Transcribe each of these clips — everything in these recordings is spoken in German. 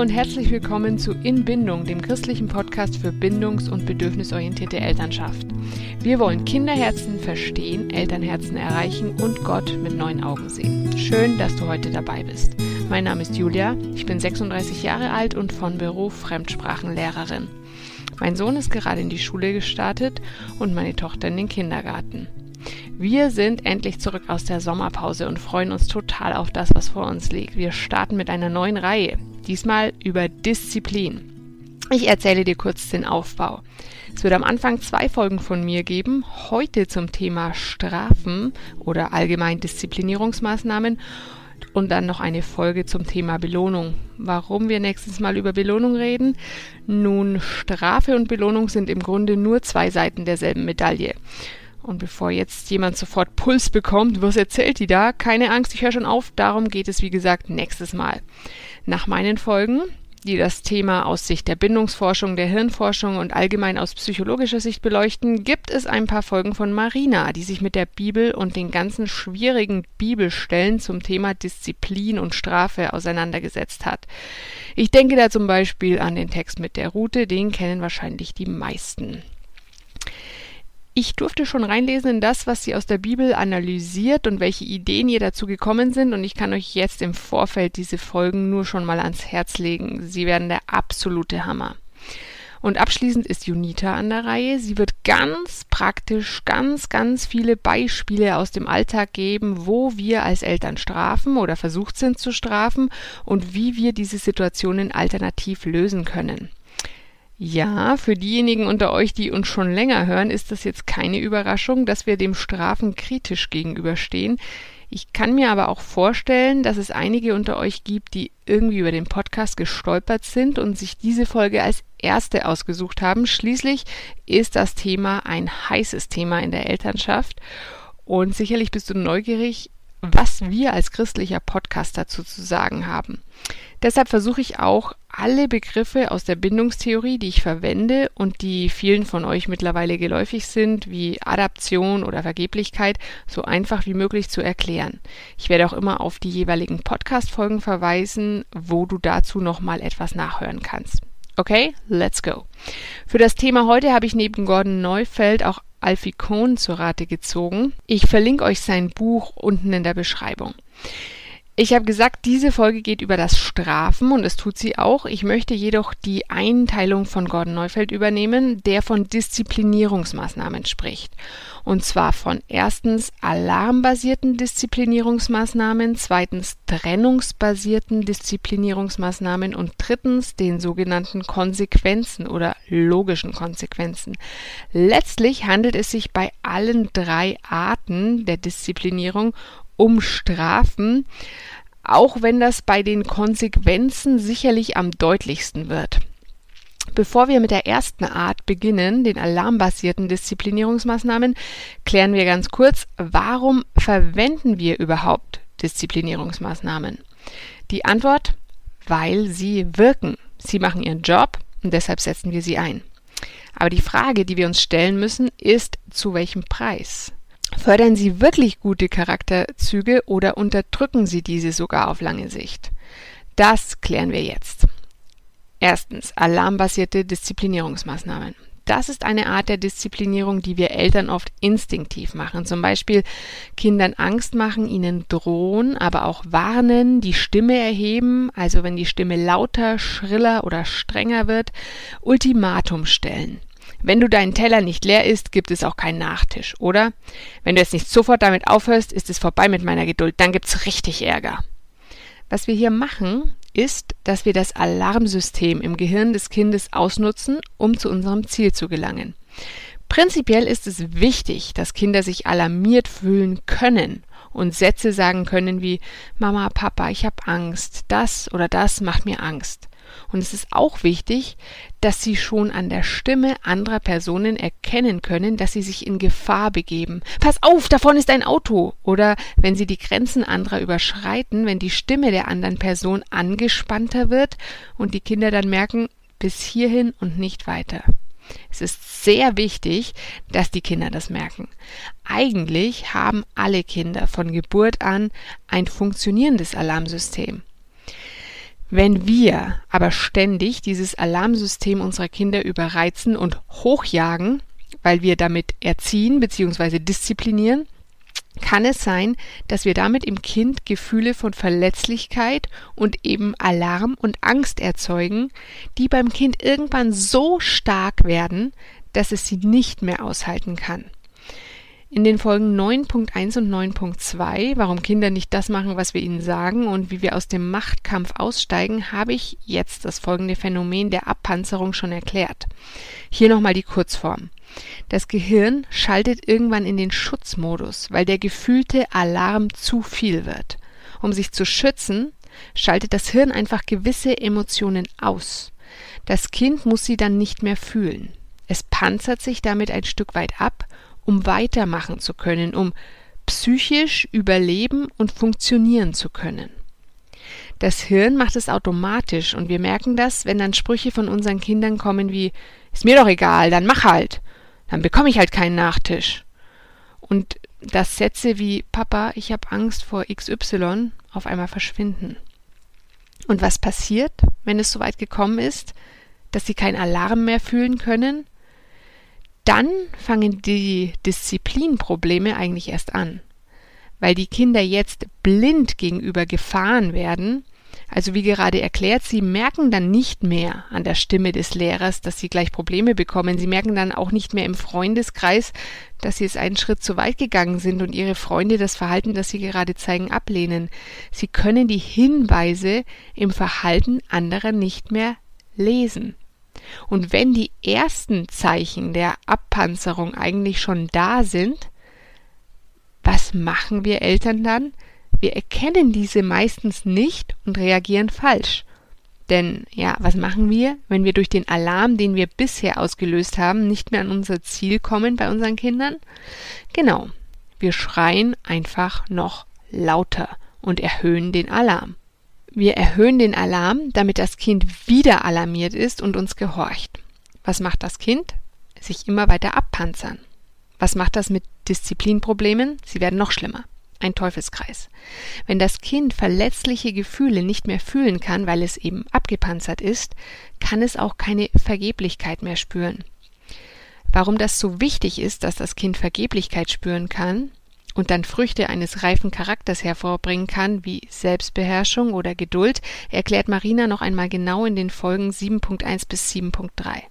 und herzlich willkommen zu In Bindung, dem christlichen Podcast für bindungs- und bedürfnisorientierte Elternschaft. Wir wollen Kinderherzen verstehen, Elternherzen erreichen und Gott mit neuen Augen sehen. Schön, dass du heute dabei bist. Mein Name ist Julia, ich bin 36 Jahre alt und von Beruf Fremdsprachenlehrerin. Mein Sohn ist gerade in die Schule gestartet und meine Tochter in den Kindergarten. Wir sind endlich zurück aus der Sommerpause und freuen uns total auf das, was vor uns liegt. Wir starten mit einer neuen Reihe, diesmal über Disziplin. Ich erzähle dir kurz den Aufbau. Es wird am Anfang zwei Folgen von mir geben, heute zum Thema Strafen oder allgemein Disziplinierungsmaßnahmen und dann noch eine Folge zum Thema Belohnung. Warum wir nächstes Mal über Belohnung reden? Nun, Strafe und Belohnung sind im Grunde nur zwei Seiten derselben Medaille. Und bevor jetzt jemand sofort Puls bekommt, was erzählt die da? Keine Angst, ich höre schon auf. Darum geht es, wie gesagt, nächstes Mal. Nach meinen Folgen, die das Thema aus Sicht der Bindungsforschung, der Hirnforschung und allgemein aus psychologischer Sicht beleuchten, gibt es ein paar Folgen von Marina, die sich mit der Bibel und den ganzen schwierigen Bibelstellen zum Thema Disziplin und Strafe auseinandergesetzt hat. Ich denke da zum Beispiel an den Text mit der Route, den kennen wahrscheinlich die meisten. Ich durfte schon reinlesen in das, was sie aus der Bibel analysiert und welche Ideen ihr dazu gekommen sind und ich kann euch jetzt im Vorfeld diese Folgen nur schon mal ans Herz legen. Sie werden der absolute Hammer. Und abschließend ist Junita an der Reihe. Sie wird ganz praktisch ganz, ganz viele Beispiele aus dem Alltag geben, wo wir als Eltern strafen oder versucht sind zu strafen und wie wir diese Situationen alternativ lösen können. Ja, für diejenigen unter euch, die uns schon länger hören, ist das jetzt keine Überraschung, dass wir dem Strafen kritisch gegenüberstehen. Ich kann mir aber auch vorstellen, dass es einige unter euch gibt, die irgendwie über den Podcast gestolpert sind und sich diese Folge als erste ausgesucht haben. Schließlich ist das Thema ein heißes Thema in der Elternschaft und sicherlich bist du neugierig, was wir als christlicher Podcast dazu zu sagen haben. Deshalb versuche ich auch, alle Begriffe aus der Bindungstheorie, die ich verwende und die vielen von euch mittlerweile geläufig sind, wie Adaption oder Vergeblichkeit, so einfach wie möglich zu erklären. Ich werde auch immer auf die jeweiligen Podcast-Folgen verweisen, wo du dazu nochmal etwas nachhören kannst. Okay, let's go. Für das Thema heute habe ich neben Gordon Neufeld auch Alfie Kohn zu Rate gezogen. Ich verlinke euch sein Buch unten in der Beschreibung. Ich habe gesagt, diese Folge geht über das Strafen und es tut sie auch. Ich möchte jedoch die Einteilung von Gordon Neufeld übernehmen, der von Disziplinierungsmaßnahmen spricht. Und zwar von erstens alarmbasierten Disziplinierungsmaßnahmen, zweitens trennungsbasierten Disziplinierungsmaßnahmen und drittens den sogenannten Konsequenzen oder logischen Konsequenzen. Letztlich handelt es sich bei allen drei Arten der Disziplinierung um Strafen, auch wenn das bei den Konsequenzen sicherlich am deutlichsten wird. Bevor wir mit der ersten Art beginnen, den alarmbasierten Disziplinierungsmaßnahmen, klären wir ganz kurz, warum verwenden wir überhaupt Disziplinierungsmaßnahmen? Die Antwort, weil sie wirken. Sie machen ihren Job und deshalb setzen wir sie ein. Aber die Frage, die wir uns stellen müssen, ist, zu welchem Preis? Fördern Sie wirklich gute Charakterzüge oder unterdrücken Sie diese sogar auf lange Sicht? Das klären wir jetzt. Erstens alarmbasierte Disziplinierungsmaßnahmen. Das ist eine Art der Disziplinierung, die wir Eltern oft instinktiv machen. Zum Beispiel Kindern Angst machen, ihnen drohen, aber auch warnen, die Stimme erheben, also wenn die Stimme lauter, schriller oder strenger wird, Ultimatum stellen. Wenn du deinen Teller nicht leer isst, gibt es auch keinen Nachtisch, oder? Wenn du jetzt nicht sofort damit aufhörst, ist es vorbei mit meiner Geduld, dann gibt's richtig Ärger. Was wir hier machen, ist, dass wir das Alarmsystem im Gehirn des Kindes ausnutzen, um zu unserem Ziel zu gelangen. Prinzipiell ist es wichtig, dass Kinder sich alarmiert fühlen können und Sätze sagen können wie Mama, Papa, ich habe Angst, das oder das macht mir Angst. Und es ist auch wichtig, dass sie schon an der Stimme anderer Personen erkennen können, dass sie sich in Gefahr begeben. Pass auf, davon ist ein Auto. Oder wenn sie die Grenzen anderer überschreiten, wenn die Stimme der anderen Person angespannter wird und die Kinder dann merken, bis hierhin und nicht weiter. Es ist sehr wichtig, dass die Kinder das merken. Eigentlich haben alle Kinder von Geburt an ein funktionierendes Alarmsystem. Wenn wir aber ständig dieses Alarmsystem unserer Kinder überreizen und hochjagen, weil wir damit erziehen bzw. disziplinieren, kann es sein, dass wir damit im Kind Gefühle von Verletzlichkeit und eben Alarm und Angst erzeugen, die beim Kind irgendwann so stark werden, dass es sie nicht mehr aushalten kann. In den Folgen 9.1 und 9.2, warum Kinder nicht das machen, was wir ihnen sagen und wie wir aus dem Machtkampf aussteigen, habe ich jetzt das folgende Phänomen der Abpanzerung schon erklärt. Hier nochmal die Kurzform. Das Gehirn schaltet irgendwann in den Schutzmodus, weil der gefühlte Alarm zu viel wird. Um sich zu schützen, schaltet das Hirn einfach gewisse Emotionen aus. Das Kind muss sie dann nicht mehr fühlen. Es panzert sich damit ein Stück weit ab, um weitermachen zu können, um psychisch überleben und funktionieren zu können. Das Hirn macht es automatisch und wir merken das, wenn dann Sprüche von unseren Kindern kommen wie Ist mir doch egal, dann mach halt dann bekomme ich halt keinen Nachtisch. Und dass Sätze wie Papa, ich habe Angst vor XY auf einmal verschwinden. Und was passiert, wenn es soweit gekommen ist, dass sie keinen Alarm mehr fühlen können? Dann fangen die Disziplinprobleme eigentlich erst an. Weil die Kinder jetzt blind gegenüber Gefahren werden also wie gerade erklärt, sie merken dann nicht mehr an der Stimme des Lehrers, dass sie gleich Probleme bekommen. Sie merken dann auch nicht mehr im Freundeskreis, dass sie es einen Schritt zu weit gegangen sind und ihre Freunde das Verhalten, das sie gerade zeigen, ablehnen. Sie können die Hinweise im Verhalten anderer nicht mehr lesen. Und wenn die ersten Zeichen der Abpanzerung eigentlich schon da sind, was machen wir Eltern dann? Wir erkennen diese meistens nicht und reagieren falsch. Denn ja, was machen wir, wenn wir durch den Alarm, den wir bisher ausgelöst haben, nicht mehr an unser Ziel kommen bei unseren Kindern? Genau, wir schreien einfach noch lauter und erhöhen den Alarm. Wir erhöhen den Alarm, damit das Kind wieder alarmiert ist und uns gehorcht. Was macht das Kind? Sich immer weiter abpanzern. Was macht das mit Disziplinproblemen? Sie werden noch schlimmer ein Teufelskreis. Wenn das Kind verletzliche Gefühle nicht mehr fühlen kann, weil es eben abgepanzert ist, kann es auch keine Vergeblichkeit mehr spüren. Warum das so wichtig ist, dass das Kind Vergeblichkeit spüren kann und dann Früchte eines reifen Charakters hervorbringen kann, wie Selbstbeherrschung oder Geduld, erklärt Marina noch einmal genau in den Folgen 7.1 bis 7.3.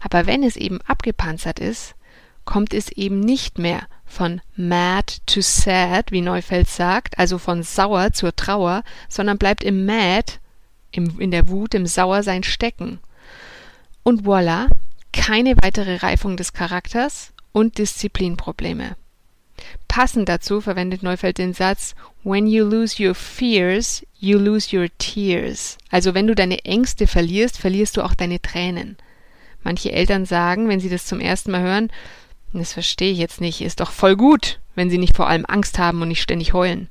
Aber wenn es eben abgepanzert ist, kommt es eben nicht mehr von mad to sad, wie Neufeld sagt, also von sauer zur Trauer, sondern bleibt im mad, im, in der Wut, im Sauersein stecken. Und voilà, keine weitere Reifung des Charakters und Disziplinprobleme. Passend dazu verwendet Neufeld den Satz When you lose your fears, you lose your tears. Also wenn du deine Ängste verlierst, verlierst du auch deine Tränen. Manche Eltern sagen, wenn sie das zum ersten Mal hören, das verstehe ich jetzt nicht. Ist doch voll gut, wenn sie nicht vor allem Angst haben und nicht ständig heulen.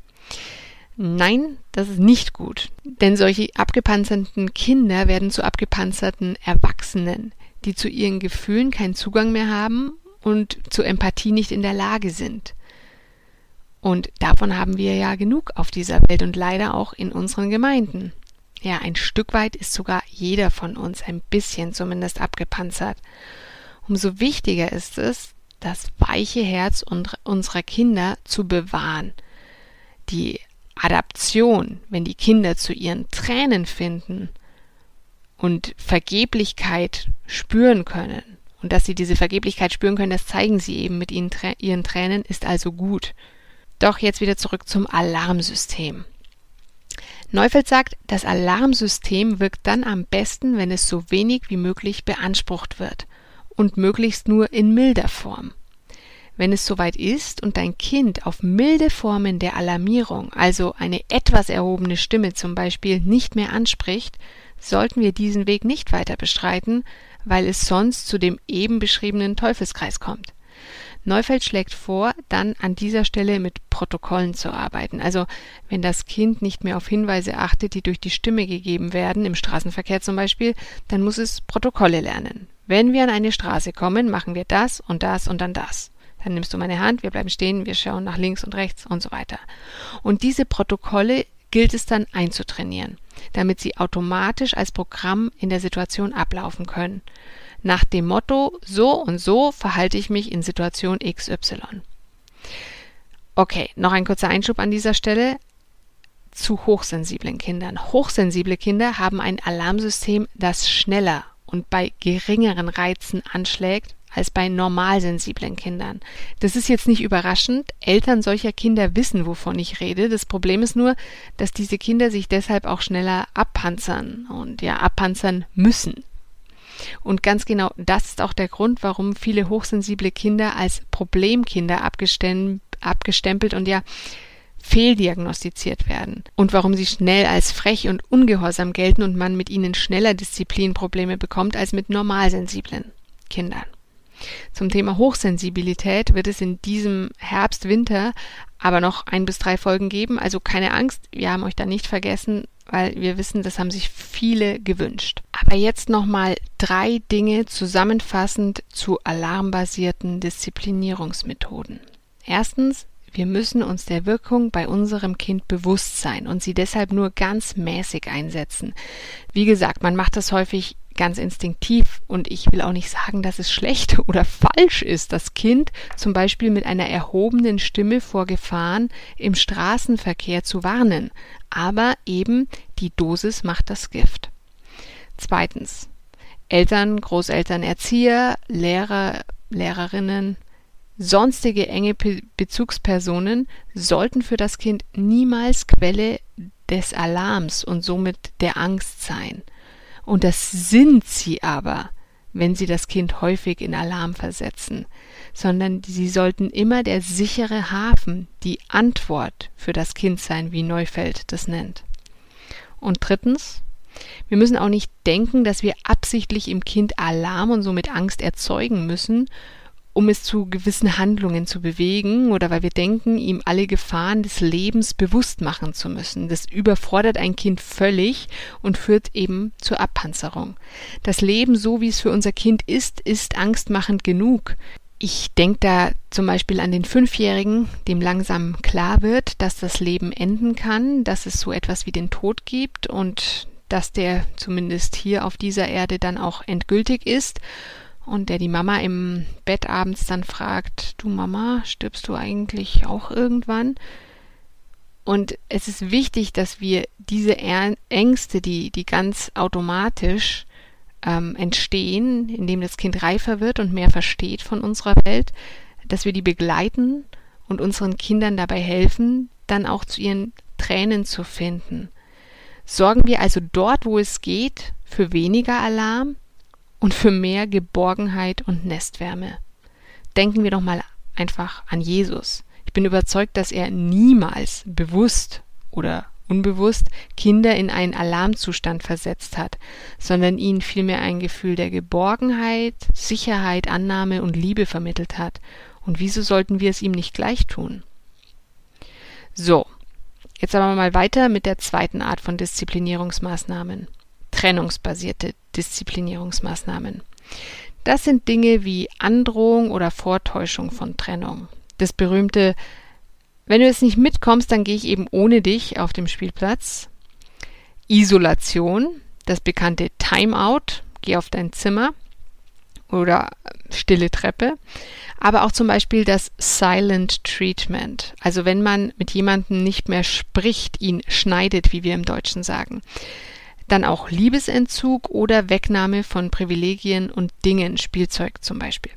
Nein, das ist nicht gut. Denn solche abgepanzerten Kinder werden zu abgepanzerten Erwachsenen, die zu ihren Gefühlen keinen Zugang mehr haben und zur Empathie nicht in der Lage sind. Und davon haben wir ja genug auf dieser Welt und leider auch in unseren Gemeinden. Ja, ein Stück weit ist sogar jeder von uns ein bisschen zumindest abgepanzert. Umso wichtiger ist es, das weiche Herz unserer Kinder zu bewahren. Die Adaption, wenn die Kinder zu ihren Tränen finden und Vergeblichkeit spüren können, und dass sie diese Vergeblichkeit spüren können, das zeigen sie eben mit ihren Tränen, ist also gut. Doch jetzt wieder zurück zum Alarmsystem. Neufeld sagt, das Alarmsystem wirkt dann am besten, wenn es so wenig wie möglich beansprucht wird und möglichst nur in milder Form. Wenn es soweit ist und dein Kind auf milde Formen der Alarmierung, also eine etwas erhobene Stimme zum Beispiel, nicht mehr anspricht, sollten wir diesen Weg nicht weiter bestreiten, weil es sonst zu dem eben beschriebenen Teufelskreis kommt. Neufeld schlägt vor, dann an dieser Stelle mit Protokollen zu arbeiten. Also wenn das Kind nicht mehr auf Hinweise achtet, die durch die Stimme gegeben werden, im Straßenverkehr zum Beispiel, dann muss es Protokolle lernen. Wenn wir an eine Straße kommen, machen wir das und das und dann das. Dann nimmst du meine Hand, wir bleiben stehen, wir schauen nach links und rechts und so weiter. Und diese Protokolle gilt es dann einzutrainieren, damit sie automatisch als Programm in der Situation ablaufen können. Nach dem Motto, so und so verhalte ich mich in Situation XY. Okay, noch ein kurzer Einschub an dieser Stelle zu hochsensiblen Kindern. Hochsensible Kinder haben ein Alarmsystem, das schneller und bei geringeren Reizen anschlägt als bei normalsensiblen Kindern. Das ist jetzt nicht überraschend. Eltern solcher Kinder wissen, wovon ich rede. Das Problem ist nur, dass diese Kinder sich deshalb auch schneller abpanzern und ja, abpanzern müssen. Und ganz genau das ist auch der Grund, warum viele hochsensible Kinder als Problemkinder abgestempelt und ja fehldiagnostiziert werden und warum sie schnell als frech und ungehorsam gelten und man mit ihnen schneller Disziplinprobleme bekommt als mit normalsensiblen Kindern. Zum Thema Hochsensibilität wird es in diesem Herbst, Winter aber noch ein bis drei Folgen geben. Also keine Angst, wir haben euch da nicht vergessen, weil wir wissen, das haben sich viele gewünscht. Aber jetzt nochmal drei Dinge zusammenfassend zu alarmbasierten Disziplinierungsmethoden. Erstens, wir müssen uns der Wirkung bei unserem Kind bewusst sein und sie deshalb nur ganz mäßig einsetzen. Wie gesagt, man macht das häufig ganz instinktiv und ich will auch nicht sagen, dass es schlecht oder falsch ist, das Kind zum Beispiel mit einer erhobenen Stimme vor Gefahren im Straßenverkehr zu warnen. Aber eben die Dosis macht das Gift. Zweitens. Eltern, Großeltern, Erzieher, Lehrer, Lehrerinnen, Sonstige enge Bezugspersonen sollten für das Kind niemals Quelle des Alarms und somit der Angst sein. Und das sind sie aber, wenn sie das Kind häufig in Alarm versetzen, sondern sie sollten immer der sichere Hafen, die Antwort für das Kind sein, wie Neufeld das nennt. Und drittens, wir müssen auch nicht denken, dass wir absichtlich im Kind Alarm und somit Angst erzeugen müssen, um es zu gewissen Handlungen zu bewegen oder weil wir denken, ihm alle Gefahren des Lebens bewusst machen zu müssen. Das überfordert ein Kind völlig und führt eben zur Abpanzerung. Das Leben, so wie es für unser Kind ist, ist angstmachend genug. Ich denke da zum Beispiel an den Fünfjährigen, dem langsam klar wird, dass das Leben enden kann, dass es so etwas wie den Tod gibt und dass der zumindest hier auf dieser Erde dann auch endgültig ist und der die Mama im Bett abends dann fragt, du Mama, stirbst du eigentlich auch irgendwann? Und es ist wichtig, dass wir diese Ängste, die, die ganz automatisch ähm, entstehen, indem das Kind reifer wird und mehr versteht von unserer Welt, dass wir die begleiten und unseren Kindern dabei helfen, dann auch zu ihren Tränen zu finden. Sorgen wir also dort, wo es geht, für weniger Alarm und für mehr Geborgenheit und Nestwärme. Denken wir doch mal einfach an Jesus. Ich bin überzeugt, dass er niemals bewusst oder unbewusst Kinder in einen Alarmzustand versetzt hat, sondern ihnen vielmehr ein Gefühl der Geborgenheit, Sicherheit, Annahme und Liebe vermittelt hat. Und wieso sollten wir es ihm nicht gleich tun? So, jetzt aber mal weiter mit der zweiten Art von Disziplinierungsmaßnahmen trennungsbasierte Disziplinierungsmaßnahmen. Das sind Dinge wie Androhung oder Vortäuschung von Trennung. Das berühmte, wenn du jetzt nicht mitkommst, dann gehe ich eben ohne dich auf dem Spielplatz. Isolation, das bekannte Timeout, geh auf dein Zimmer oder stille Treppe. Aber auch zum Beispiel das Silent Treatment, also wenn man mit jemandem nicht mehr spricht, ihn schneidet, wie wir im Deutschen sagen. Dann auch Liebesentzug oder Wegnahme von Privilegien und Dingen, Spielzeug zum Beispiel.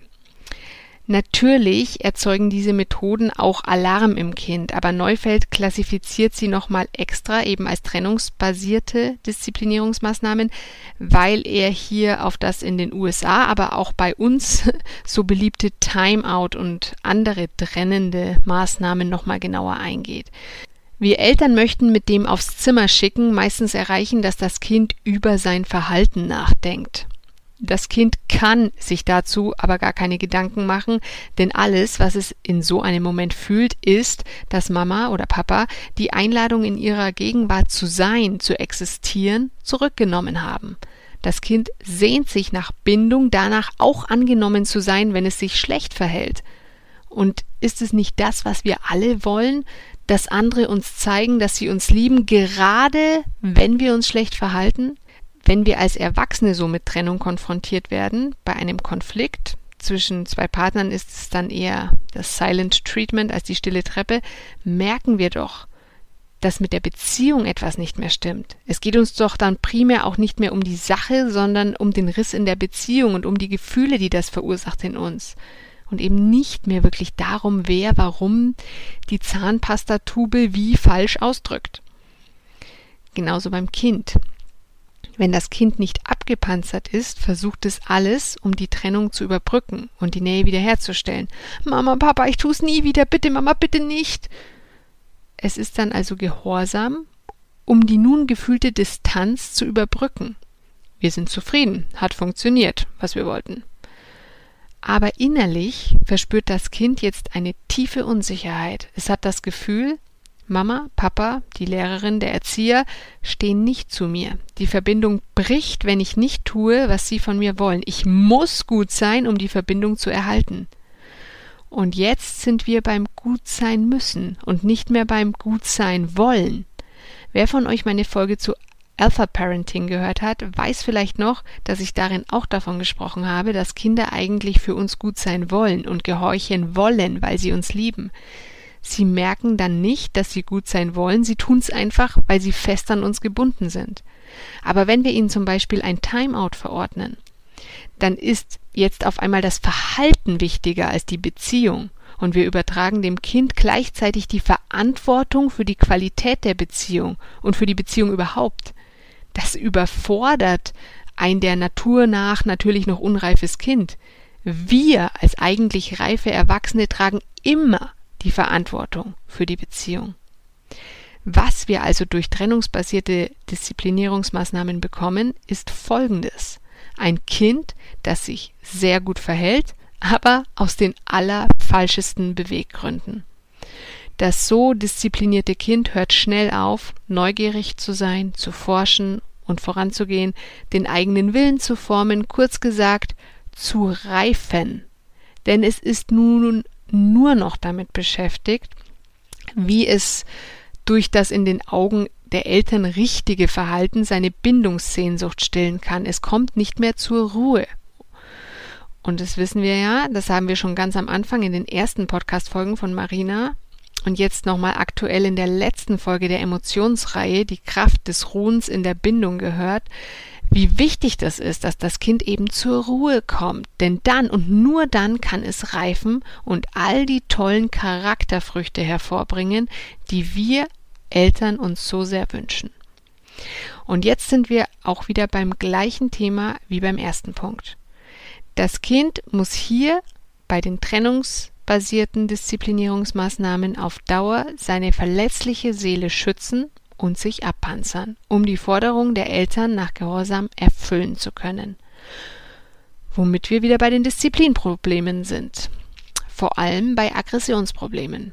Natürlich erzeugen diese Methoden auch Alarm im Kind, aber Neufeld klassifiziert sie nochmal extra eben als trennungsbasierte Disziplinierungsmaßnahmen, weil er hier auf das in den USA, aber auch bei uns so beliebte Timeout und andere trennende Maßnahmen nochmal genauer eingeht. Wir Eltern möchten mit dem aufs Zimmer schicken meistens erreichen, dass das Kind über sein Verhalten nachdenkt. Das Kind kann sich dazu aber gar keine Gedanken machen, denn alles, was es in so einem Moment fühlt, ist, dass Mama oder Papa die Einladung in ihrer Gegenwart zu sein, zu existieren, zurückgenommen haben. Das Kind sehnt sich nach Bindung, danach auch angenommen zu sein, wenn es sich schlecht verhält. Und ist es nicht das, was wir alle wollen, dass andere uns zeigen, dass sie uns lieben, gerade wenn wir uns schlecht verhalten? Wenn wir als Erwachsene so mit Trennung konfrontiert werden, bei einem Konflikt zwischen zwei Partnern ist es dann eher das Silent Treatment als die stille Treppe, merken wir doch, dass mit der Beziehung etwas nicht mehr stimmt. Es geht uns doch dann primär auch nicht mehr um die Sache, sondern um den Riss in der Beziehung und um die Gefühle, die das verursacht in uns. Und eben nicht mehr wirklich darum, wer warum die Zahnpastatube wie falsch ausdrückt. Genauso beim Kind. Wenn das Kind nicht abgepanzert ist, versucht es alles, um die Trennung zu überbrücken und die Nähe wiederherzustellen. Mama, Papa, ich tu's nie wieder, bitte, Mama, bitte nicht. Es ist dann also gehorsam, um die nun gefühlte Distanz zu überbrücken. Wir sind zufrieden, hat funktioniert, was wir wollten. Aber innerlich verspürt das Kind jetzt eine tiefe Unsicherheit. Es hat das Gefühl, Mama, Papa, die Lehrerin, der Erzieher stehen nicht zu mir. Die Verbindung bricht, wenn ich nicht tue, was sie von mir wollen. Ich muss gut sein, um die Verbindung zu erhalten. Und jetzt sind wir beim Gutsein müssen und nicht mehr beim Gutsein wollen. Wer von euch meine Folge zu Alpha Parenting gehört hat, weiß vielleicht noch, dass ich darin auch davon gesprochen habe, dass Kinder eigentlich für uns gut sein wollen und gehorchen wollen, weil sie uns lieben. Sie merken dann nicht, dass sie gut sein wollen, sie tun es einfach, weil sie fest an uns gebunden sind. Aber wenn wir ihnen zum Beispiel ein Timeout verordnen, dann ist jetzt auf einmal das Verhalten wichtiger als die Beziehung. Und wir übertragen dem Kind gleichzeitig die Verantwortung für die Qualität der Beziehung und für die Beziehung überhaupt. Das überfordert ein der Natur nach natürlich noch unreifes Kind. Wir als eigentlich reife Erwachsene tragen immer die Verantwortung für die Beziehung. Was wir also durch trennungsbasierte Disziplinierungsmaßnahmen bekommen, ist Folgendes ein Kind, das sich sehr gut verhält, aber aus den allerfalschesten Beweggründen. Das so disziplinierte Kind hört schnell auf, neugierig zu sein, zu forschen und voranzugehen, den eigenen Willen zu formen, kurz gesagt, zu reifen. Denn es ist nun nur noch damit beschäftigt, wie es durch das in den Augen der Eltern richtige Verhalten seine Bindungssehnsucht stillen kann. Es kommt nicht mehr zur Ruhe. Und das wissen wir ja, das haben wir schon ganz am Anfang in den ersten Podcast-Folgen von Marina und jetzt nochmal aktuell in der letzten Folge der Emotionsreihe, die Kraft des Ruhens in der Bindung gehört, wie wichtig das ist, dass das Kind eben zur Ruhe kommt. Denn dann und nur dann kann es reifen und all die tollen Charakterfrüchte hervorbringen, die wir Eltern uns so sehr wünschen. Und jetzt sind wir auch wieder beim gleichen Thema wie beim ersten Punkt. Das Kind muss hier bei den trennungsbasierten Disziplinierungsmaßnahmen auf Dauer seine verletzliche Seele schützen und sich abpanzern, um die Forderung der Eltern nach Gehorsam erfüllen zu können. Womit wir wieder bei den Disziplinproblemen sind. Vor allem bei Aggressionsproblemen.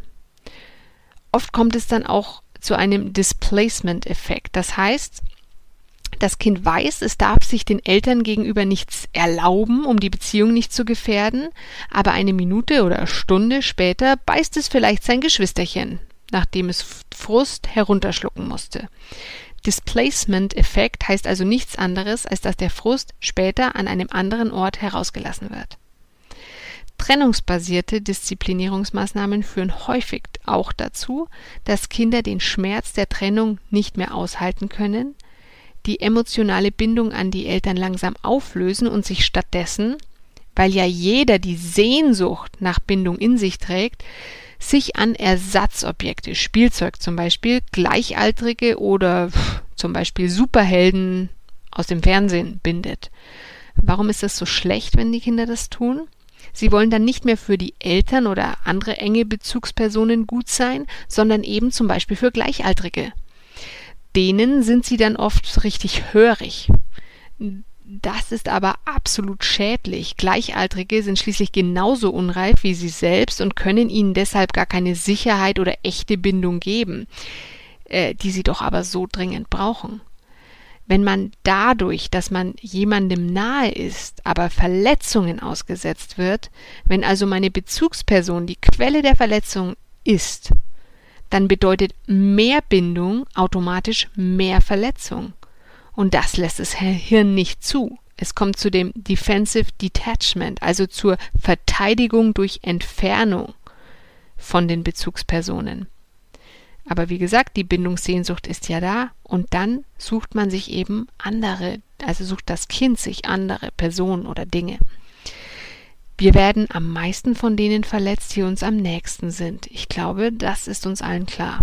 Oft kommt es dann auch zu einem Displacement-Effekt. Das heißt, das Kind weiß, es darf sich den Eltern gegenüber nichts erlauben, um die Beziehung nicht zu gefährden, aber eine Minute oder Stunde später beißt es vielleicht sein Geschwisterchen, nachdem es Frust herunterschlucken musste. Displacement-Effekt heißt also nichts anderes, als dass der Frust später an einem anderen Ort herausgelassen wird. Trennungsbasierte Disziplinierungsmaßnahmen führen häufig auch dazu, dass Kinder den Schmerz der Trennung nicht mehr aushalten können, die emotionale Bindung an die Eltern langsam auflösen und sich stattdessen, weil ja jeder die Sehnsucht nach Bindung in sich trägt, sich an Ersatzobjekte, Spielzeug zum Beispiel, Gleichaltrige oder zum Beispiel Superhelden aus dem Fernsehen bindet. Warum ist das so schlecht, wenn die Kinder das tun? Sie wollen dann nicht mehr für die Eltern oder andere enge Bezugspersonen gut sein, sondern eben zum Beispiel für Gleichaltrige. Denen sind sie dann oft richtig hörig. Das ist aber absolut schädlich. Gleichaltrige sind schließlich genauso unreif wie sie selbst und können ihnen deshalb gar keine Sicherheit oder echte Bindung geben, äh, die sie doch aber so dringend brauchen wenn man dadurch, dass man jemandem nahe ist, aber Verletzungen ausgesetzt wird, wenn also meine Bezugsperson die Quelle der Verletzung ist, dann bedeutet mehr Bindung automatisch mehr Verletzung. Und das lässt das Hirn nicht zu. Es kommt zu dem Defensive Detachment, also zur Verteidigung durch Entfernung von den Bezugspersonen. Aber wie gesagt, die Bindungssehnsucht ist ja da und dann sucht man sich eben andere, also sucht das Kind sich andere Personen oder Dinge. Wir werden am meisten von denen verletzt, die uns am nächsten sind. Ich glaube, das ist uns allen klar.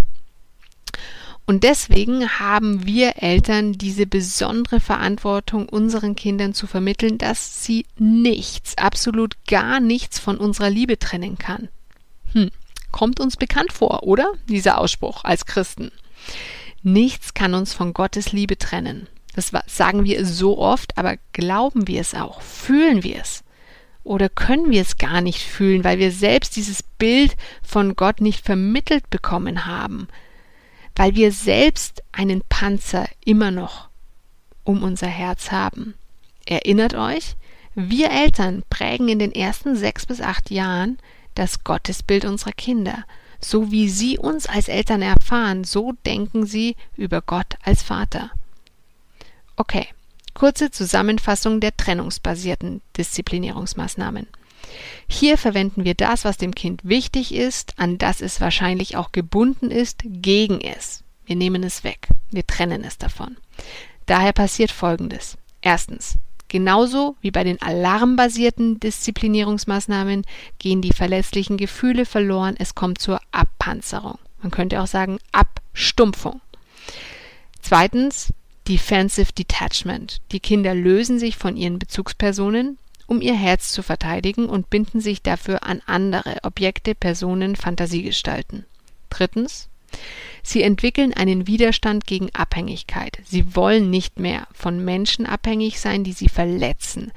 Und deswegen haben wir Eltern diese besondere Verantwortung, unseren Kindern zu vermitteln, dass sie nichts, absolut gar nichts von unserer Liebe trennen kann. Hm, kommt uns bekannt vor, oder? Dieser Ausspruch als Christen. Nichts kann uns von Gottes Liebe trennen. Das sagen wir so oft, aber glauben wir es auch? Fühlen wir es? Oder können wir es gar nicht fühlen, weil wir selbst dieses Bild von Gott nicht vermittelt bekommen haben? Weil wir selbst einen Panzer immer noch um unser Herz haben. Erinnert euch, wir Eltern prägen in den ersten sechs bis acht Jahren das Gottesbild unserer Kinder. So wie sie uns als Eltern erfahren, so denken sie über Gott als Vater. Okay, kurze Zusammenfassung der trennungsbasierten Disziplinierungsmaßnahmen. Hier verwenden wir das, was dem Kind wichtig ist, an das es wahrscheinlich auch gebunden ist, gegen es. Wir nehmen es weg. Wir trennen es davon. Daher passiert Folgendes. Erstens. Genauso wie bei den alarmbasierten Disziplinierungsmaßnahmen gehen die verletzlichen Gefühle verloren, es kommt zur Abpanzerung. Man könnte auch sagen Abstumpfung. Zweitens Defensive Detachment. Die Kinder lösen sich von ihren Bezugspersonen, um ihr Herz zu verteidigen und binden sich dafür an andere Objekte, Personen, Fantasiegestalten. Drittens Sie entwickeln einen Widerstand gegen Abhängigkeit. Sie wollen nicht mehr von Menschen abhängig sein, die sie verletzen.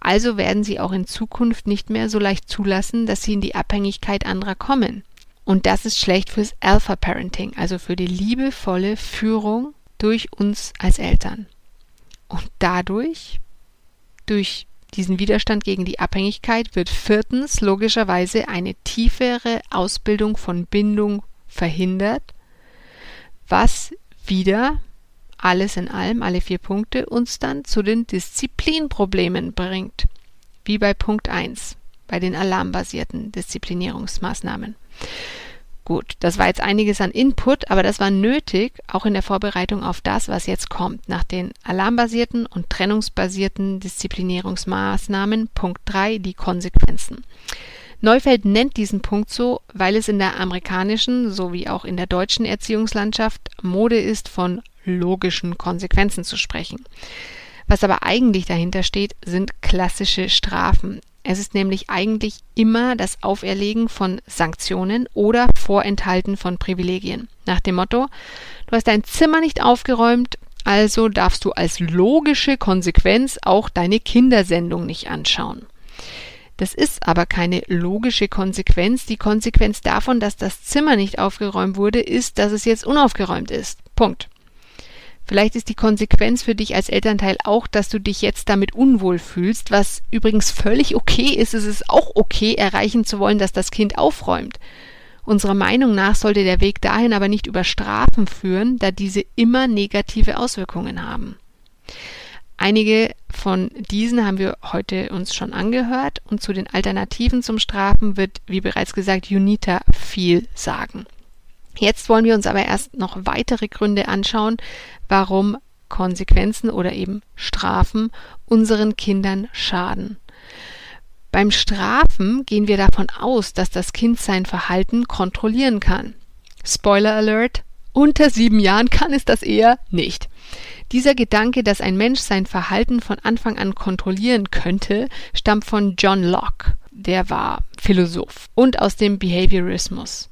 Also werden sie auch in Zukunft nicht mehr so leicht zulassen, dass sie in die Abhängigkeit anderer kommen. Und das ist schlecht fürs Alpha Parenting, also für die liebevolle Führung durch uns als Eltern. Und dadurch, durch diesen Widerstand gegen die Abhängigkeit, wird viertens logischerweise eine tiefere Ausbildung von Bindung verhindert was wieder alles in allem, alle vier Punkte, uns dann zu den Disziplinproblemen bringt. Wie bei Punkt 1, bei den alarmbasierten Disziplinierungsmaßnahmen. Gut, das war jetzt einiges an Input, aber das war nötig, auch in der Vorbereitung auf das, was jetzt kommt. Nach den alarmbasierten und trennungsbasierten Disziplinierungsmaßnahmen, Punkt 3, die Konsequenzen. Neufeld nennt diesen Punkt so, weil es in der amerikanischen sowie auch in der deutschen Erziehungslandschaft Mode ist, von logischen Konsequenzen zu sprechen. Was aber eigentlich dahinter steht, sind klassische Strafen. Es ist nämlich eigentlich immer das Auferlegen von Sanktionen oder Vorenthalten von Privilegien. Nach dem Motto, du hast dein Zimmer nicht aufgeräumt, also darfst du als logische Konsequenz auch deine Kindersendung nicht anschauen. Das ist aber keine logische Konsequenz. Die Konsequenz davon, dass das Zimmer nicht aufgeräumt wurde, ist, dass es jetzt unaufgeräumt ist. Punkt. Vielleicht ist die Konsequenz für dich als Elternteil auch, dass du dich jetzt damit unwohl fühlst, was übrigens völlig okay ist. Es ist auch okay, erreichen zu wollen, dass das Kind aufräumt. Unserer Meinung nach sollte der Weg dahin aber nicht über Strafen führen, da diese immer negative Auswirkungen haben. Einige von diesen haben wir heute uns schon angehört und zu den Alternativen zum Strafen wird, wie bereits gesagt, Unita viel sagen. Jetzt wollen wir uns aber erst noch weitere Gründe anschauen, warum Konsequenzen oder eben Strafen unseren Kindern schaden. Beim Strafen gehen wir davon aus, dass das Kind sein Verhalten kontrollieren kann. Spoiler Alert, unter sieben Jahren kann es das eher nicht. Dieser Gedanke, dass ein Mensch sein Verhalten von Anfang an kontrollieren könnte, stammt von John Locke, der war Philosoph, und aus dem Behaviorismus.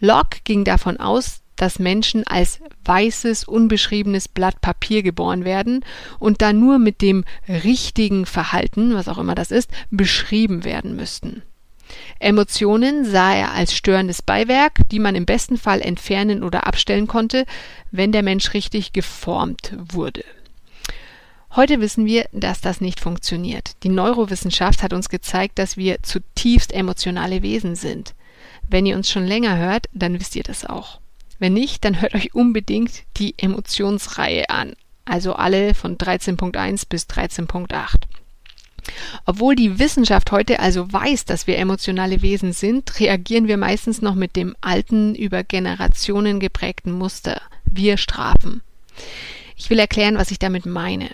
Locke ging davon aus, dass Menschen als weißes, unbeschriebenes Blatt Papier geboren werden und da nur mit dem richtigen Verhalten, was auch immer das ist, beschrieben werden müssten. Emotionen sah er als störendes Beiwerk, die man im besten Fall entfernen oder abstellen konnte, wenn der Mensch richtig geformt wurde. Heute wissen wir, dass das nicht funktioniert. Die Neurowissenschaft hat uns gezeigt, dass wir zutiefst emotionale Wesen sind. Wenn ihr uns schon länger hört, dann wisst ihr das auch. Wenn nicht, dann hört euch unbedingt die Emotionsreihe an. Also alle von 13.1 bis 13.8. Obwohl die Wissenschaft heute also weiß, dass wir emotionale Wesen sind, reagieren wir meistens noch mit dem alten, über Generationen geprägten Muster. Wir strafen. Ich will erklären, was ich damit meine.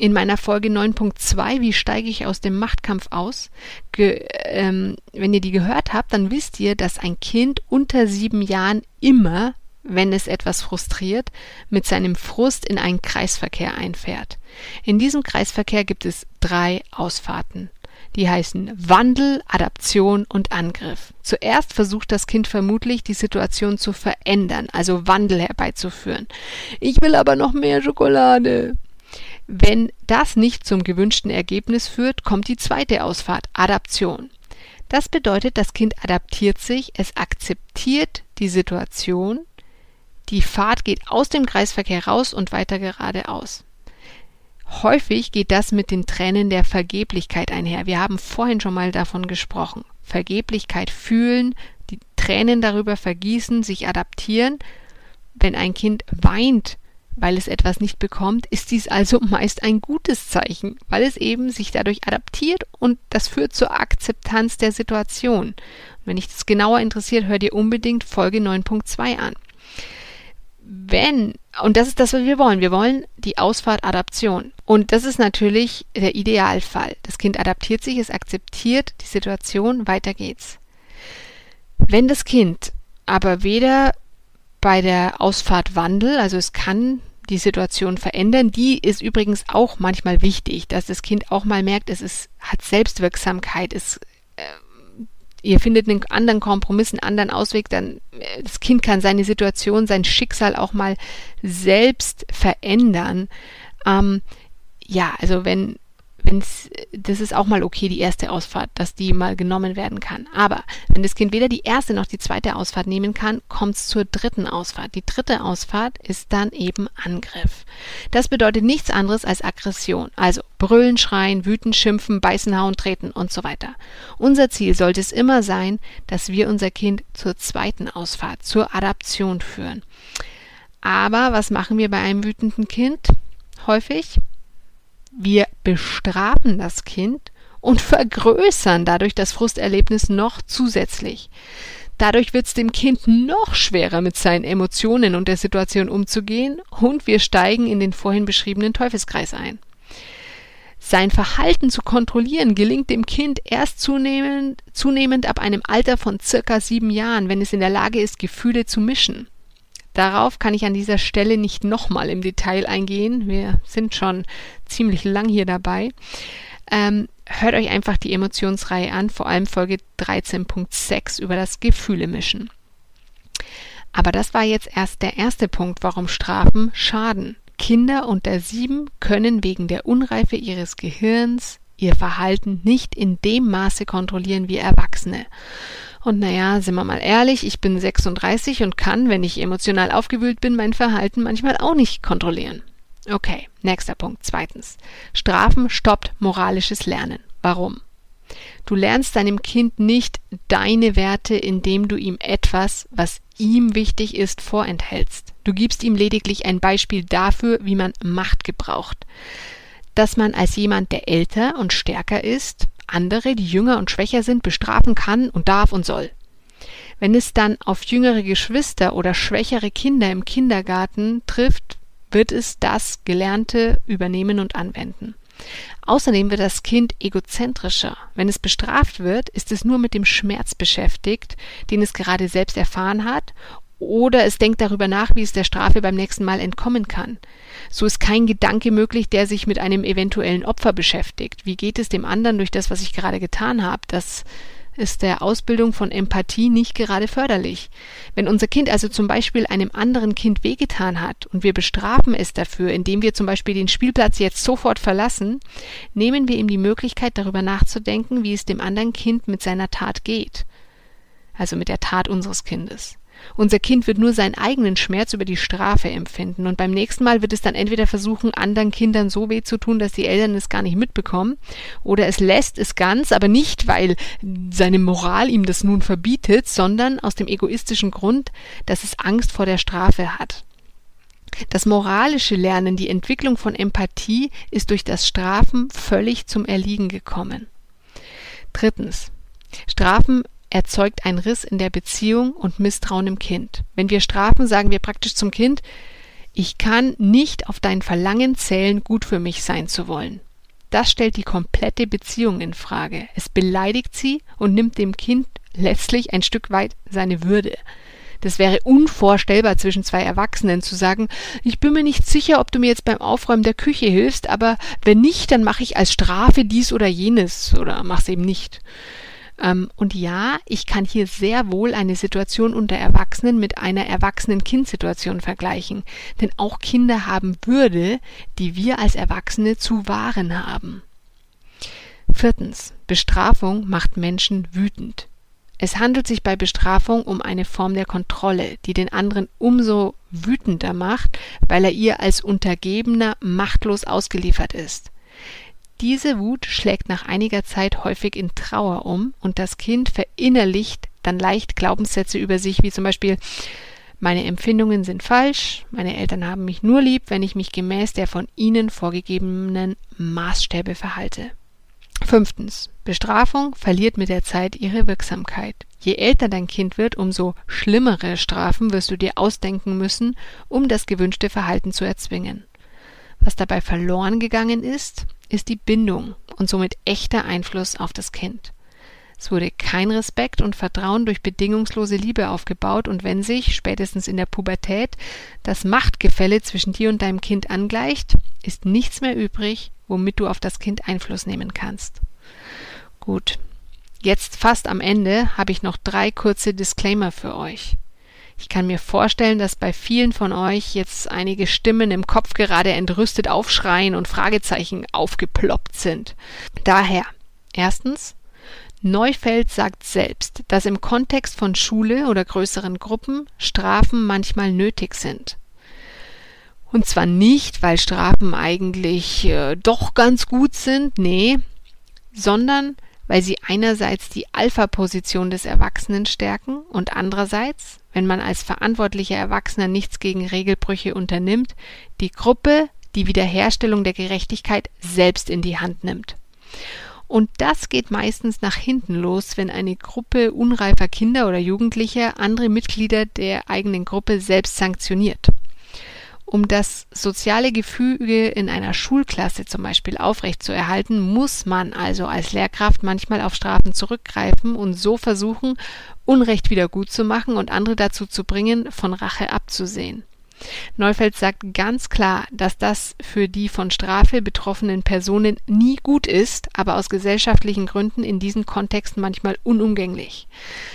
In meiner Folge 9.2, wie steige ich aus dem Machtkampf aus? Ge, ähm, wenn ihr die gehört habt, dann wisst ihr, dass ein Kind unter sieben Jahren immer wenn es etwas frustriert, mit seinem Frust in einen Kreisverkehr einfährt. In diesem Kreisverkehr gibt es drei Ausfahrten. Die heißen Wandel, Adaption und Angriff. Zuerst versucht das Kind vermutlich, die Situation zu verändern, also Wandel herbeizuführen. Ich will aber noch mehr Schokolade. Wenn das nicht zum gewünschten Ergebnis führt, kommt die zweite Ausfahrt, Adaption. Das bedeutet, das Kind adaptiert sich, es akzeptiert die Situation, die Fahrt geht aus dem Kreisverkehr raus und weiter geradeaus. Häufig geht das mit den Tränen der Vergeblichkeit einher. Wir haben vorhin schon mal davon gesprochen. Vergeblichkeit fühlen, die Tränen darüber vergießen, sich adaptieren. Wenn ein Kind weint, weil es etwas nicht bekommt, ist dies also meist ein gutes Zeichen, weil es eben sich dadurch adaptiert und das führt zur Akzeptanz der Situation. Und wenn dich das genauer interessiert, hör dir unbedingt Folge 9.2 an wenn, und das ist das, was wir wollen, wir wollen die Ausfahrt Adaption. Und das ist natürlich der Idealfall. Das Kind adaptiert sich, es akzeptiert die Situation, weiter geht's. Wenn das Kind aber weder bei der Ausfahrt Wandel, also es kann die Situation verändern, die ist übrigens auch manchmal wichtig, dass das Kind auch mal merkt, es ist, hat Selbstwirksamkeit, es äh, ihr findet einen anderen Kompromiss, einen anderen Ausweg, dann äh, das Kind kann seine Situation, sein Schicksal auch mal selbst verändern. Ähm, ja, also wenn wenn's, das ist auch mal okay, die erste Ausfahrt, dass die mal genommen werden kann. Aber wenn das Kind weder die erste noch die zweite Ausfahrt nehmen kann, kommt es zur dritten Ausfahrt. Die dritte Ausfahrt ist dann eben Angriff. Das bedeutet nichts anderes als Aggression. Also brüllen, schreien, wüten, schimpfen, beißen, hauen, treten und so weiter. Unser Ziel sollte es immer sein, dass wir unser Kind zur zweiten Ausfahrt, zur Adaption führen. Aber was machen wir bei einem wütenden Kind? Häufig wir bestrafen das Kind und vergrößern dadurch das Frusterlebnis noch zusätzlich. Dadurch wird es dem Kind noch schwerer, mit seinen Emotionen und der Situation umzugehen und wir steigen in den vorhin beschriebenen Teufelskreis ein. Sein Verhalten zu kontrollieren gelingt dem Kind erst zunehmend, zunehmend ab einem Alter von circa sieben Jahren, wenn es in der Lage ist, Gefühle zu mischen. Darauf kann ich an dieser Stelle nicht nochmal im Detail eingehen. Wir sind schon ziemlich lang hier dabei. Ähm, hört euch einfach die Emotionsreihe an, vor allem Folge 13.6 über das Gefühle mischen. Aber das war jetzt erst der erste Punkt, warum Strafen schaden. Kinder unter sieben können wegen der Unreife ihres Gehirns ihr Verhalten nicht in dem Maße kontrollieren wie Erwachsene. Und naja, sind wir mal ehrlich, ich bin 36 und kann, wenn ich emotional aufgewühlt bin, mein Verhalten manchmal auch nicht kontrollieren. Okay, nächster Punkt. Zweitens. Strafen stoppt moralisches Lernen. Warum? Du lernst deinem Kind nicht deine Werte, indem du ihm etwas, was ihm wichtig ist, vorenthältst. Du gibst ihm lediglich ein Beispiel dafür, wie man Macht gebraucht. Dass man als jemand, der älter und stärker ist, andere, die jünger und schwächer sind, bestrafen kann und darf und soll. Wenn es dann auf jüngere Geschwister oder schwächere Kinder im Kindergarten trifft, wird es das Gelernte übernehmen und anwenden. Außerdem wird das Kind egozentrischer. Wenn es bestraft wird, ist es nur mit dem Schmerz beschäftigt, den es gerade selbst erfahren hat, oder es denkt darüber nach, wie es der Strafe beim nächsten Mal entkommen kann. So ist kein Gedanke möglich, der sich mit einem eventuellen Opfer beschäftigt. Wie geht es dem anderen durch das, was ich gerade getan habe? Das ist der Ausbildung von Empathie nicht gerade förderlich. Wenn unser Kind also zum Beispiel einem anderen Kind wehgetan hat und wir bestrafen es dafür, indem wir zum Beispiel den Spielplatz jetzt sofort verlassen, nehmen wir ihm die Möglichkeit, darüber nachzudenken, wie es dem anderen Kind mit seiner Tat geht. Also mit der Tat unseres Kindes. Unser Kind wird nur seinen eigenen Schmerz über die Strafe empfinden und beim nächsten Mal wird es dann entweder versuchen, anderen Kindern so weh zu tun, dass die Eltern es gar nicht mitbekommen, oder es lässt es ganz, aber nicht, weil seine Moral ihm das nun verbietet, sondern aus dem egoistischen Grund, dass es Angst vor der Strafe hat. Das moralische Lernen, die Entwicklung von Empathie ist durch das Strafen völlig zum Erliegen gekommen. Drittens. Strafen erzeugt ein Riss in der Beziehung und Misstrauen im Kind. Wenn wir strafen, sagen wir praktisch zum Kind, ich kann nicht auf dein Verlangen zählen, gut für mich sein zu wollen. Das stellt die komplette Beziehung in Frage. Es beleidigt sie und nimmt dem Kind letztlich ein Stück weit seine Würde. Das wäre unvorstellbar zwischen zwei Erwachsenen zu sagen, ich bin mir nicht sicher, ob du mir jetzt beim Aufräumen der Küche hilfst, aber wenn nicht, dann mache ich als Strafe dies oder jenes oder mach's eben nicht. Ähm, und ja, ich kann hier sehr wohl eine Situation unter Erwachsenen mit einer Erwachsenen-Kind-Situation vergleichen. Denn auch Kinder haben Würde, die wir als Erwachsene zu wahren haben. Viertens. Bestrafung macht Menschen wütend. Es handelt sich bei Bestrafung um eine Form der Kontrolle, die den anderen umso wütender macht, weil er ihr als Untergebener machtlos ausgeliefert ist. Diese Wut schlägt nach einiger Zeit häufig in Trauer um und das Kind verinnerlicht dann leicht Glaubenssätze über sich, wie zum Beispiel meine Empfindungen sind falsch, meine Eltern haben mich nur lieb, wenn ich mich gemäß der von ihnen vorgegebenen Maßstäbe verhalte. Fünftens. Bestrafung verliert mit der Zeit ihre Wirksamkeit. Je älter dein Kind wird, umso schlimmere Strafen wirst du dir ausdenken müssen, um das gewünschte Verhalten zu erzwingen. Was dabei verloren gegangen ist, ist die Bindung und somit echter Einfluss auf das Kind. Es wurde kein Respekt und Vertrauen durch bedingungslose Liebe aufgebaut, und wenn sich, spätestens in der Pubertät, das Machtgefälle zwischen dir und deinem Kind angleicht, ist nichts mehr übrig, womit du auf das Kind Einfluss nehmen kannst. Gut, jetzt fast am Ende habe ich noch drei kurze Disclaimer für euch. Ich kann mir vorstellen, dass bei vielen von euch jetzt einige Stimmen im Kopf gerade entrüstet aufschreien und Fragezeichen aufgeploppt sind. Daher, erstens, Neufeld sagt selbst, dass im Kontext von Schule oder größeren Gruppen Strafen manchmal nötig sind. Und zwar nicht, weil Strafen eigentlich äh, doch ganz gut sind, nee, sondern weil sie einerseits die Alpha-Position des Erwachsenen stärken und andererseits, wenn man als verantwortlicher Erwachsener nichts gegen Regelbrüche unternimmt, die Gruppe die Wiederherstellung der Gerechtigkeit selbst in die Hand nimmt. Und das geht meistens nach hinten los, wenn eine Gruppe unreifer Kinder oder Jugendlicher andere Mitglieder der eigenen Gruppe selbst sanktioniert. Um das soziale Gefüge in einer Schulklasse zum Beispiel aufrechtzuerhalten, muss man also als Lehrkraft manchmal auf Strafen zurückgreifen und so versuchen, Unrecht wieder gut zu machen und andere dazu zu bringen, von Rache abzusehen. Neufeld sagt ganz klar, dass das für die von Strafe betroffenen Personen nie gut ist, aber aus gesellschaftlichen Gründen in diesen Kontexten manchmal unumgänglich.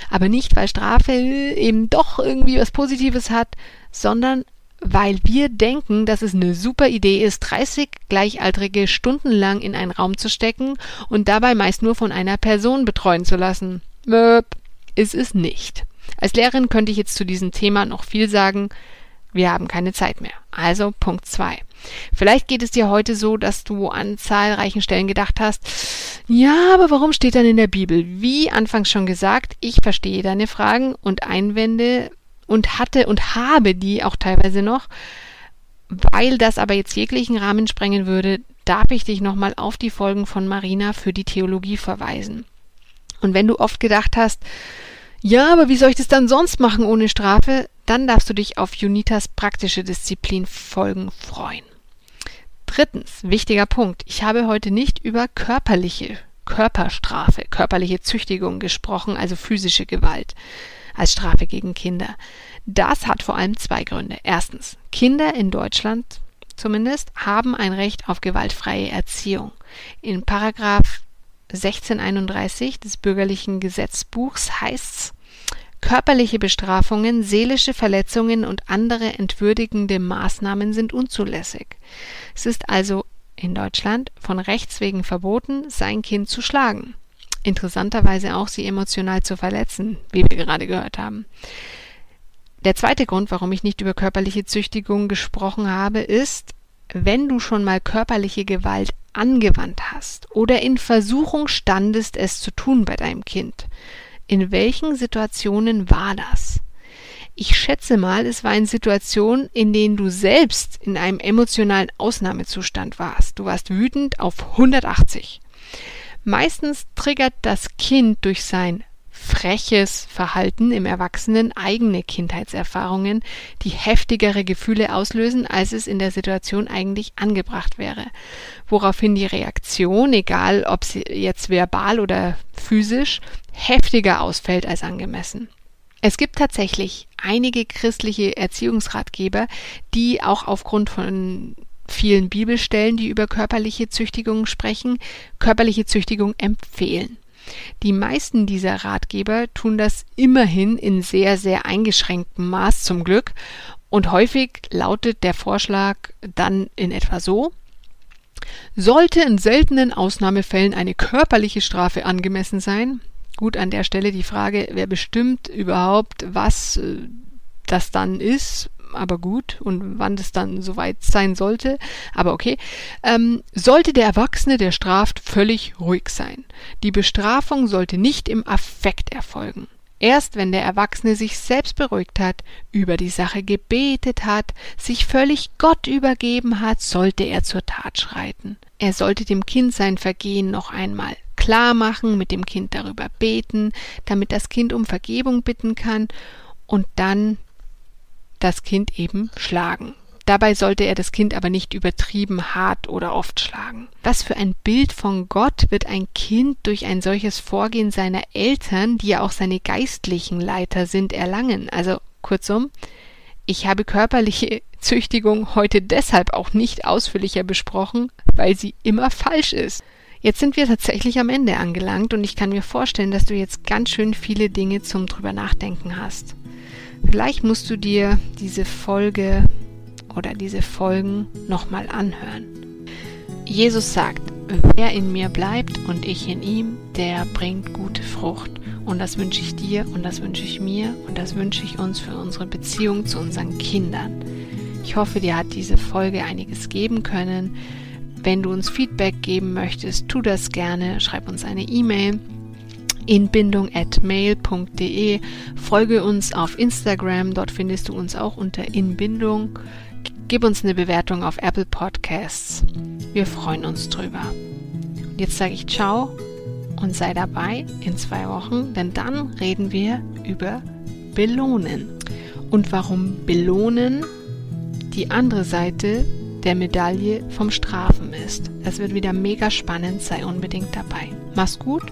Aber nicht, weil Strafe eben doch irgendwie was Positives hat, sondern weil wir denken, dass es eine super Idee ist, 30 Gleichaltrige stundenlang in einen Raum zu stecken und dabei meist nur von einer Person betreuen zu lassen. Möp, ist es nicht. Als Lehrerin könnte ich jetzt zu diesem Thema noch viel sagen. Wir haben keine Zeit mehr. Also Punkt 2. Vielleicht geht es dir heute so, dass du an zahlreichen Stellen gedacht hast, ja, aber warum steht dann in der Bibel? Wie anfangs schon gesagt, ich verstehe deine Fragen und Einwände und hatte und habe die auch teilweise noch. Weil das aber jetzt jeglichen Rahmen sprengen würde, darf ich dich nochmal auf die Folgen von Marina für die Theologie verweisen. Und wenn du oft gedacht hast, ja, aber wie soll ich das dann sonst machen ohne Strafe, dann darfst du dich auf Junitas praktische Disziplin Folgen freuen. Drittens, wichtiger Punkt. Ich habe heute nicht über körperliche Körperstrafe, körperliche Züchtigung gesprochen, also physische Gewalt als Strafe gegen Kinder. Das hat vor allem zwei Gründe. Erstens, Kinder in Deutschland zumindest haben ein Recht auf gewaltfreie Erziehung. In Paragraph 1631 des bürgerlichen Gesetzbuchs heißt's, körperliche Bestrafungen, seelische Verletzungen und andere entwürdigende Maßnahmen sind unzulässig. Es ist also in Deutschland von Rechts wegen verboten, sein Kind zu schlagen interessanterweise auch sie emotional zu verletzen, wie wir gerade gehört haben. Der zweite Grund, warum ich nicht über körperliche Züchtigung gesprochen habe, ist, wenn du schon mal körperliche Gewalt angewandt hast oder in Versuchung standest, es zu tun bei deinem Kind. In welchen Situationen war das? Ich schätze mal, es war in Situationen, in denen du selbst in einem emotionalen Ausnahmezustand warst. Du warst wütend auf 180. Meistens triggert das Kind durch sein freches Verhalten im Erwachsenen eigene Kindheitserfahrungen, die heftigere Gefühle auslösen, als es in der Situation eigentlich angebracht wäre. Woraufhin die Reaktion, egal ob sie jetzt verbal oder physisch, heftiger ausfällt als angemessen. Es gibt tatsächlich einige christliche Erziehungsratgeber, die auch aufgrund von vielen Bibelstellen, die über körperliche Züchtigung sprechen, körperliche Züchtigung empfehlen. Die meisten dieser Ratgeber tun das immerhin in sehr, sehr eingeschränktem Maß zum Glück. Und häufig lautet der Vorschlag dann in etwa so, sollte in seltenen Ausnahmefällen eine körperliche Strafe angemessen sein, gut an der Stelle die Frage, wer bestimmt überhaupt, was äh, das dann ist, aber gut und wann das dann soweit sein sollte, aber okay, ähm, sollte der Erwachsene, der straft, völlig ruhig sein. Die Bestrafung sollte nicht im Affekt erfolgen. Erst wenn der Erwachsene sich selbst beruhigt hat, über die Sache gebetet hat, sich völlig Gott übergeben hat, sollte er zur Tat schreiten. Er sollte dem Kind sein Vergehen noch einmal klar machen, mit dem Kind darüber beten, damit das Kind um Vergebung bitten kann und dann das Kind eben schlagen. Dabei sollte er das Kind aber nicht übertrieben hart oder oft schlagen. Was für ein Bild von Gott wird ein Kind durch ein solches Vorgehen seiner Eltern, die ja auch seine geistlichen Leiter sind, erlangen? Also kurzum, ich habe körperliche Züchtigung heute deshalb auch nicht ausführlicher besprochen, weil sie immer falsch ist. Jetzt sind wir tatsächlich am Ende angelangt und ich kann mir vorstellen, dass du jetzt ganz schön viele Dinge zum drüber nachdenken hast. Vielleicht musst du dir diese Folge oder diese Folgen nochmal anhören. Jesus sagt, wer in mir bleibt und ich in ihm, der bringt gute Frucht. Und das wünsche ich dir und das wünsche ich mir und das wünsche ich uns für unsere Beziehung zu unseren Kindern. Ich hoffe, dir hat diese Folge einiges geben können. Wenn du uns Feedback geben möchtest, tu das gerne. Schreib uns eine E-Mail inbindung@mail.de. Folge uns auf Instagram, dort findest du uns auch unter Inbindung. Gib uns eine Bewertung auf Apple Podcasts. Wir freuen uns drüber. Jetzt sage ich ciao und sei dabei in zwei Wochen, denn dann reden wir über Belohnen. Und warum Belohnen die andere Seite der Medaille vom Strafen ist. Das wird wieder mega spannend, sei unbedingt dabei. Mach's gut